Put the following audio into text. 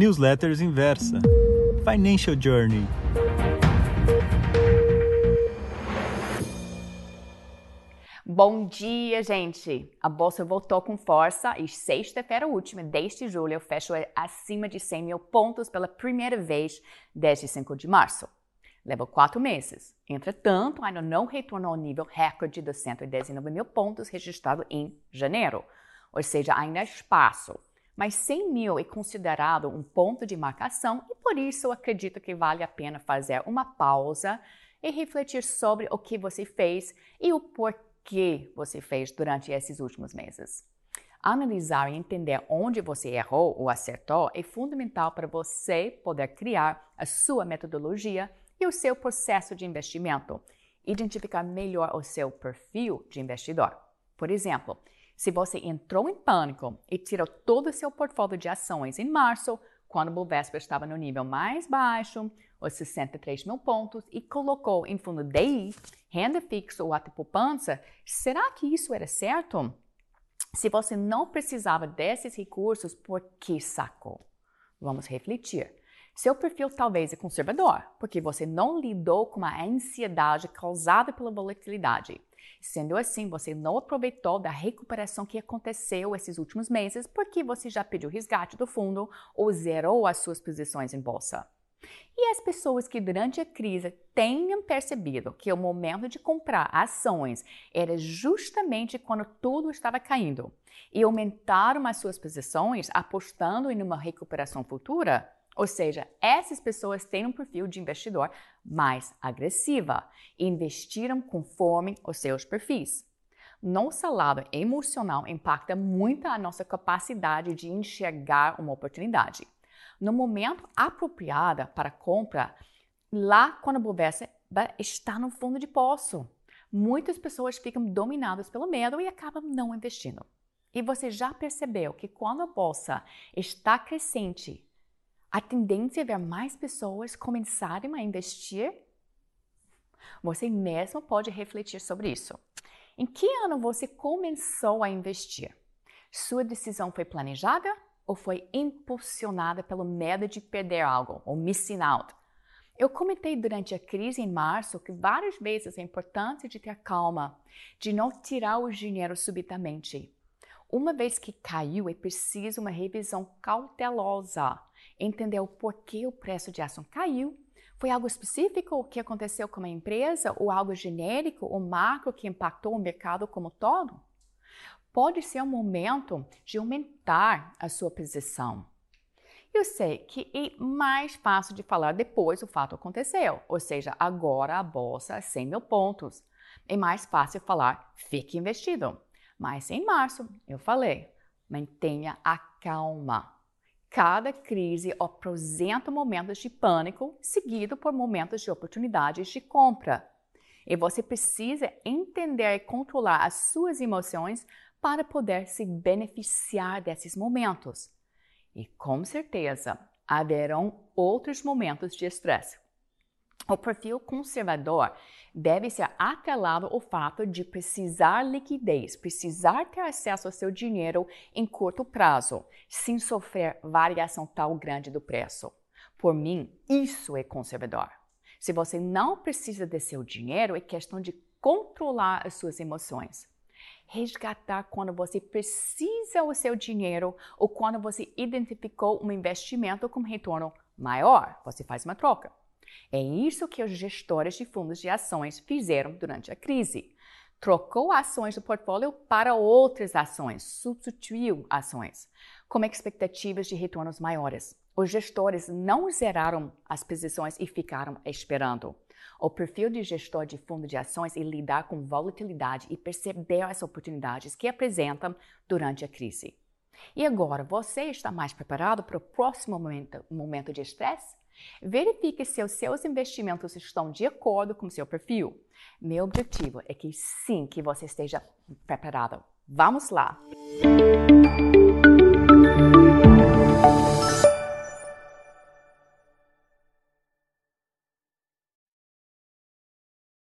Newsletters Inversa. Financial Journey. Bom dia, gente! A bolsa voltou com força e sexta-feira última, desde julho, eu fecho acima de 100 mil pontos pela primeira vez desde 5 de março. Levou quatro meses. Entretanto, ainda não retornou ao nível recorde dos 119 mil pontos registrado em janeiro. Ou seja, ainda há espaço. Mas 100 mil é considerado um ponto de marcação e por isso acredito que vale a pena fazer uma pausa e refletir sobre o que você fez e o porquê você fez durante esses últimos meses. Analisar e entender onde você errou ou acertou é fundamental para você poder criar a sua metodologia e o seu processo de investimento, identificar melhor o seu perfil de investidor. Por exemplo, se você entrou em pânico e tirou todo o seu portfólio de ações em março, quando o Bovespa estava no nível mais baixo, os 63 mil pontos, e colocou em fundo DI, renda fixa ou até poupança, será que isso era certo? Se você não precisava desses recursos, por que sacou? Vamos refletir. Seu perfil talvez é conservador, porque você não lidou com a ansiedade causada pela volatilidade. Sendo assim, você não aproveitou da recuperação que aconteceu esses últimos meses porque você já pediu resgate do fundo ou zerou as suas posições em bolsa. E as pessoas que durante a crise tenham percebido que o momento de comprar ações era justamente quando tudo estava caindo e aumentaram as suas posições apostando em uma recuperação futura, ou seja, essas pessoas têm um perfil de investidor mais agressiva e investiram conforme os seus perfis. Nossa lado emocional impacta muito a nossa capacidade de enxergar uma oportunidade. No momento apropriado para compra, lá quando a Bovespa está no fundo de poço, muitas pessoas ficam dominadas pelo medo e acabam não investindo. E você já percebeu que quando a bolsa está crescente, a tendência é ver mais pessoas começarem a investir? Você mesmo pode refletir sobre isso. Em que ano você começou a investir? Sua decisão foi planejada ou foi impulsionada pelo medo de perder algo ou missing out? Eu comentei durante a crise em março que várias vezes é importante de ter calma, de não tirar o dinheiro subitamente. Uma vez que caiu, é preciso uma revisão cautelosa entender o porquê o preço de ação caiu. Foi algo específico que aconteceu com a empresa ou algo genérico ou macro que impactou o mercado como todo? Pode ser um momento de aumentar a sua posição. Eu sei que é mais fácil de falar depois o fato aconteceu, ou seja, agora a bolsa é 100 mil pontos. É mais fácil falar, fique investido. Mas em março eu falei, mantenha a calma. Cada crise apresenta momentos de pânico, seguido por momentos de oportunidades de compra. E você precisa entender e controlar as suas emoções para poder se beneficiar desses momentos. E com certeza haverão outros momentos de estresse. O perfil conservador deve ser atrelado ao fato de precisar liquidez, precisar ter acesso ao seu dinheiro em curto prazo, sem sofrer variação tão grande do preço. Por mim, isso é conservador. Se você não precisa de seu dinheiro, é questão de controlar as suas emoções. Resgatar quando você precisa o seu dinheiro ou quando você identificou um investimento com retorno maior, você faz uma troca. É isso que os gestores de fundos de ações fizeram durante a crise. Trocou ações do portfólio para outras ações, substituiu ações, com expectativas de retornos maiores. Os gestores não zeraram as posições e ficaram esperando. O perfil de gestor de fundo de ações é lidar com volatilidade e perceber as oportunidades que apresentam durante a crise. E agora, você está mais preparado para o próximo momento, momento de estresse? Verifique se os seus investimentos estão de acordo com seu perfil. Meu objetivo é que sim, que você esteja preparado. Vamos lá! Música